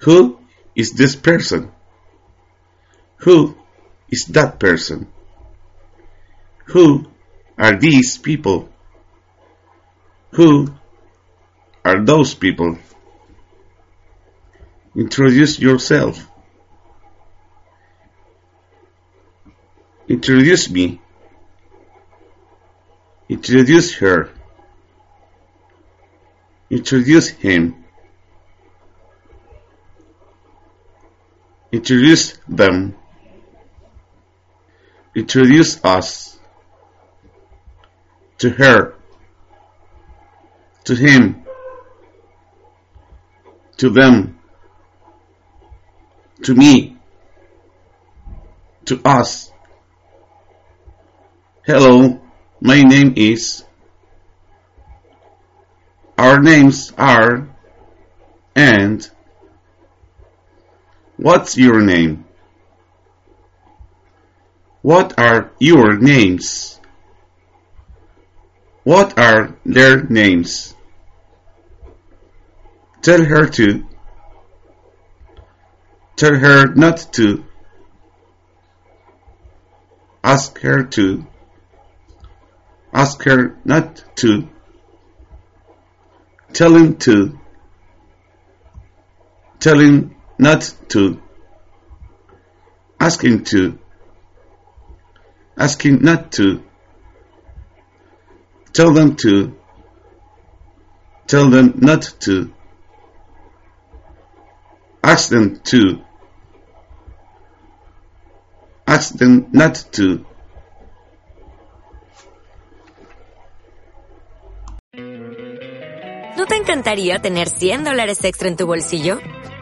Who is this person? Who is that person? Who are these people? Who are those people? Introduce yourself. Introduce me. Introduce her. Introduce him. Introduce them. Introduce us. To her. To him. To them. To me. To us. Hello, my name is. Our names are. And. What's your name? What are your names? What are their names? Tell her to. Tell her not to. Ask her to. Ask her not to. Tell him to. Tell him not to. Ask him to. Ask him not to. Tell them to. Tell them not to. Ask them to. Ask them not to. ¿No te encantaría tener 100 dólares extra en tu bolsillo?